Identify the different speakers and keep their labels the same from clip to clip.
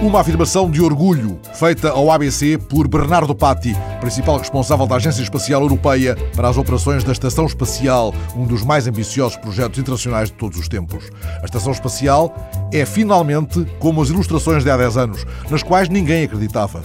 Speaker 1: Uma afirmação de orgulho feita ao ABC por Bernardo Patti, principal responsável da Agência Espacial Europeia para as operações da Estação Espacial, um dos mais ambiciosos projetos internacionais de todos os tempos. A Estação Espacial é finalmente como as ilustrações de há 10 anos, nas quais ninguém acreditava.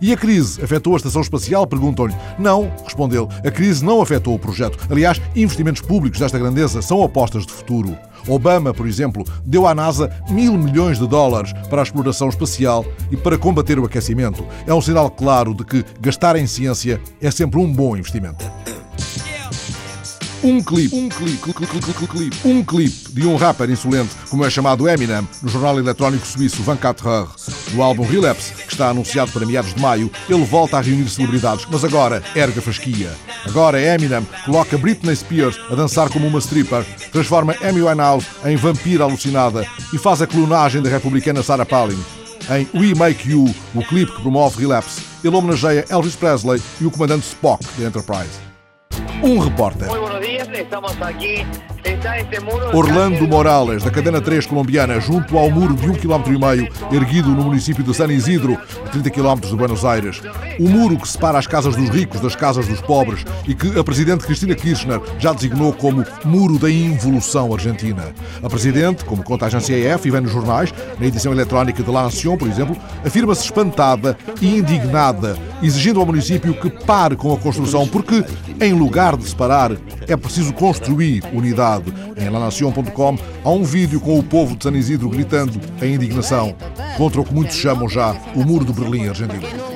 Speaker 1: E a crise afetou a Estação Espacial? Perguntam-lhe. Não, respondeu. A crise não afetou o projeto. Aliás, investimentos públicos desta grandeza são apostas de futuro. Obama, por exemplo, deu à NASA mil milhões de dólares para a exploração espacial e para combater o aquecimento. É um sinal claro de que gastar em ciência é sempre um bom investimento. Um clipe, um clipe, clipe, um clipe de um rapper insolente, como é chamado Eminem, no jornal eletrónico suíço 24 Heures. No álbum Relapse, que está anunciado para meados de maio, ele volta a reunir celebridades, mas agora erga fasquia. Agora Eminem coloca Britney Spears a dançar como uma stripper, transforma Amy Winehouse em vampira alucinada e faz a clonagem da republicana Sarah Palin. Em We Make You, o clipe que promove Relapse, ele homenageia Elvis Presley e o comandante Spock da Enterprise. Um repórter. Orlando Morales, da cadena 3 colombiana, junto ao muro de um km meio, erguido no município de San Isidro, a 30 km de Buenos Aires. O muro que separa as casas dos ricos das casas dos pobres e que a presidente Cristina Kirchner já designou como Muro da Involução Argentina. A presidente, como conta a agência EF e vem nos jornais, na edição eletrónica de La Nación, por exemplo, afirma-se espantada e indignada, exigindo ao município que pare com a construção, porque, em lugar de separar, é preciso construir unidade. Em lanacion.com há um vídeo com o povo de San Isidro gritando a indignação contra o que muitos chamam já o Muro de Berlim argentino.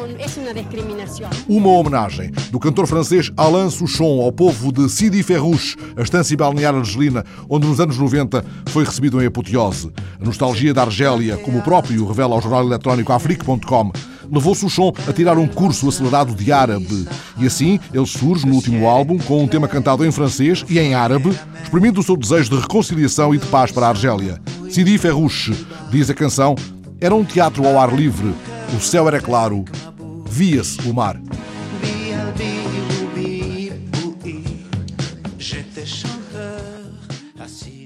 Speaker 1: Uma homenagem do cantor francês Alain Souchon ao povo de Sidi Ferrouche, a estância balnear argelina, onde nos anos 90 foi recebido em apoteose. A nostalgia da Argélia, como o próprio revela ao jornal eletrónico afrique.com, levou-se o a tirar um curso acelerado de árabe. E assim ele surge no último álbum com um tema cantado em francês e em árabe, exprimindo o seu desejo de reconciliação e de paz para a Argélia. Sidi Ferrouche, diz a canção, era um teatro ao ar livre, o céu era claro, via-se o mar. assis.